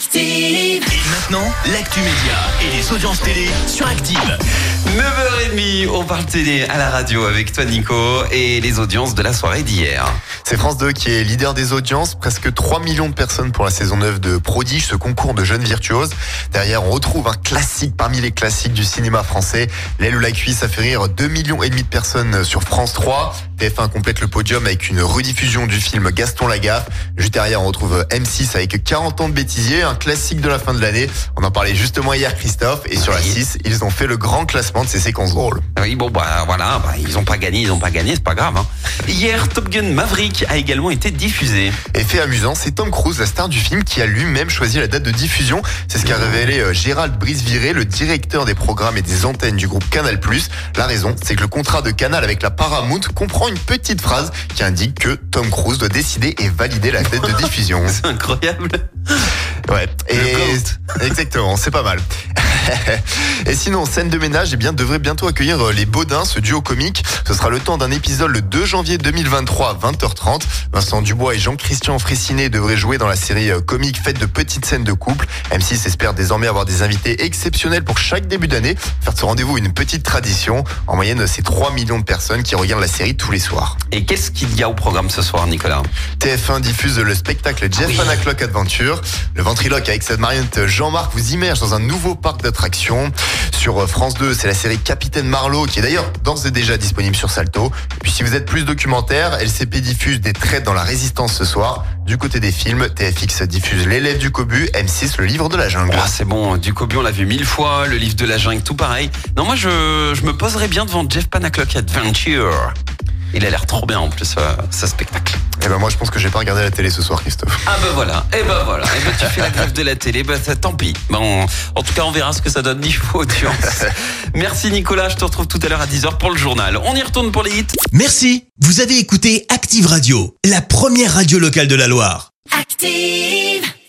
Active. Et maintenant, l'actu média et les audiences télé sur Active. 9h30, on parle télé à la radio avec toi Nico et les audiences de la soirée d'hier. C'est France 2 qui est leader des audiences, presque 3 millions de personnes pour la saison 9 de Prodige, ce concours de jeunes virtuoses. Derrière, on retrouve un classique parmi les classiques du cinéma français. L'aile ou la cuisse, ça fait rire 2 millions et demi de personnes sur France 3. TF1 complète le podium avec une rediffusion du film Gaston Lagaffe. Juste derrière, on retrouve M6 avec 40 ans de bêtisier, un classique de la fin de l'année. On en parlait justement hier, Christophe. Et sur la 6, ils ont fait le grand classement de ces séquences drôles. Oui, bon, bah voilà, bah, ils ont pas gagné, ils ont pas gagné, c'est pas grave. Hein. Hier, Top Gun Maverick a également été diffusé. Et fait amusant, c'est Tom Cruise, la star du film, qui a lui-même choisi la date de diffusion. C'est ce qu'a révélé euh, Gérald Briseviré, le directeur des programmes et des antennes du groupe Canal+. La raison, c'est que le contrat de Canal avec la Paramount comprend une petite phrase qui indique que Tom Cruise doit décider et valider la date de diffusion. C'est incroyable. Ouais. Et exactement, c'est pas mal. Et sinon, scène de ménage, eh bien, devrait bientôt accueillir euh, les Baudins, ce duo comique. Ce sera le temps d'un épisode le 2 janvier 2023 à 20h30. Vincent Dubois et Jean-Christian Fressinet devraient jouer dans la série euh, comique faite de petites scènes de couple. M6 espère désormais avoir des invités exceptionnels pour chaque début d'année. Faire de ce rendez-vous une petite tradition. En moyenne, c'est 3 millions de personnes qui regardent la série tous les soirs. Et qu'est-ce qu'il y a au programme ce soir, Nicolas? TF1 diffuse le spectacle Jeff Oui. Anna Clock Adventure. Le ventriloque avec cette marionnette Jean-Marc vous immerge dans un nouveau parc d'attractions. Sur euh, France 2, c'est la série Capitaine Marlowe qui est d'ailleurs d'ores et déjà disponible sur Salto. Puis si vous êtes plus documentaire, LCP diffuse des traits dans la résistance ce soir. Du côté des films, TFX diffuse L'élève du Cobu, M6 le livre de la jungle. Ah, c'est bon, du Kobe, on l'a vu mille fois, le livre de la jungle, tout pareil. Non, moi, je, je me poserais bien devant Jeff Panaclock Adventure. Il a l'air trop bien en plus, euh, ce spectacle. Et ben moi je pense que j'ai pas regardé la télé ce soir Christophe. Ah bah voilà, et bah voilà, et bah tu fais la grève de la télé, bah ça, tant pis. Bon, en tout cas, on verra ce que ça donne niveau audience. Merci Nicolas, je te retrouve tout à l'heure à 10h pour le journal. On y retourne pour les hits. Merci, vous avez écouté Active Radio, la première radio locale de la Loire. Active.